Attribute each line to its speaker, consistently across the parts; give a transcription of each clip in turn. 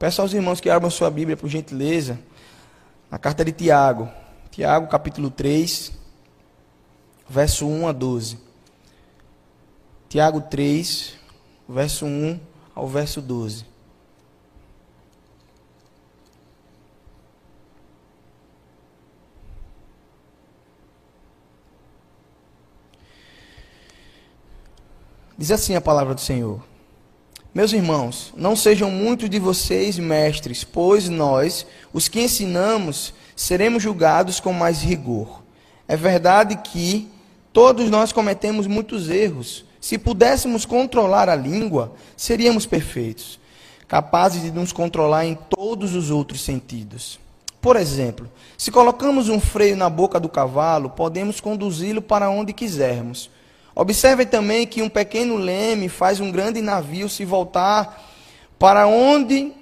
Speaker 1: Peço aos irmãos que abram sua Bíblia, por gentileza, na carta de Tiago. Tiago, capítulo 3, verso 1 a 12. Tiago 3, verso 1 ao verso 12. Diz assim a palavra do Senhor. Meus irmãos, não sejam muitos de vocês mestres, pois nós, os que ensinamos, seremos julgados com mais rigor. É verdade que todos nós cometemos muitos erros. Se pudéssemos controlar a língua, seríamos perfeitos, capazes de nos controlar em todos os outros sentidos. Por exemplo, se colocamos um freio na boca do cavalo, podemos conduzi-lo para onde quisermos. Observe também que um pequeno leme faz um grande navio se voltar para onde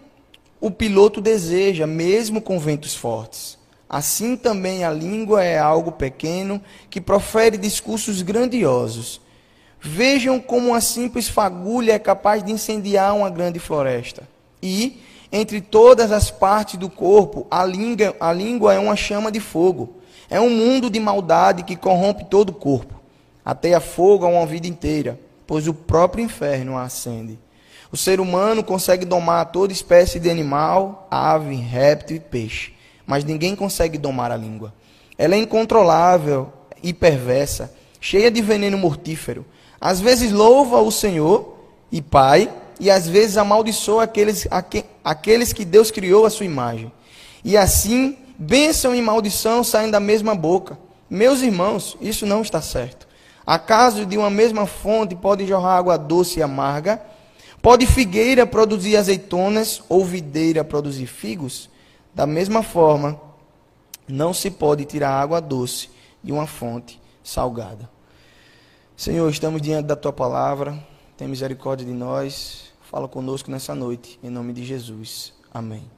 Speaker 1: o piloto deseja, mesmo com ventos fortes. Assim também a língua é algo pequeno que profere discursos grandiosos. Vejam como uma simples fagulha é capaz de incendiar uma grande floresta. E, entre todas as partes do corpo, a língua, a língua é uma chama de fogo. É um mundo de maldade que corrompe todo o corpo ateia fogo a uma vida inteira, pois o próprio inferno a acende. O ser humano consegue domar toda espécie de animal, ave, réptil e peixe, mas ninguém consegue domar a língua. Ela é incontrolável e perversa, cheia de veneno mortífero. Às vezes louva o Senhor e Pai, e às vezes amaldiçoa aqueles, aqueles que Deus criou à sua imagem. E assim, bênção e maldição saem da mesma boca. Meus irmãos, isso não está certo. Acaso de uma mesma fonte pode jorrar água doce e amarga? Pode figueira produzir azeitonas ou videira produzir figos? Da mesma forma, não se pode tirar água doce de uma fonte salgada. Senhor, estamos diante da tua palavra. Tem misericórdia de nós. Fala conosco nessa noite, em nome de Jesus. Amém.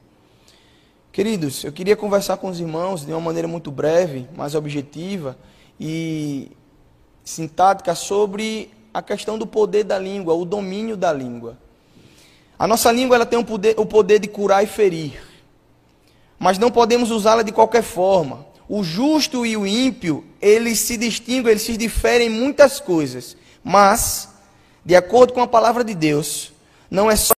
Speaker 1: Queridos, eu queria conversar com os irmãos de uma maneira muito breve, mais objetiva e sintática sobre a questão do poder da língua, o domínio da língua. A nossa língua ela tem o poder, o poder de curar e ferir, mas não podemos usá-la de qualquer forma. O justo e o ímpio, eles se distinguem, eles se diferem em muitas coisas, mas, de acordo com a palavra de Deus, não é só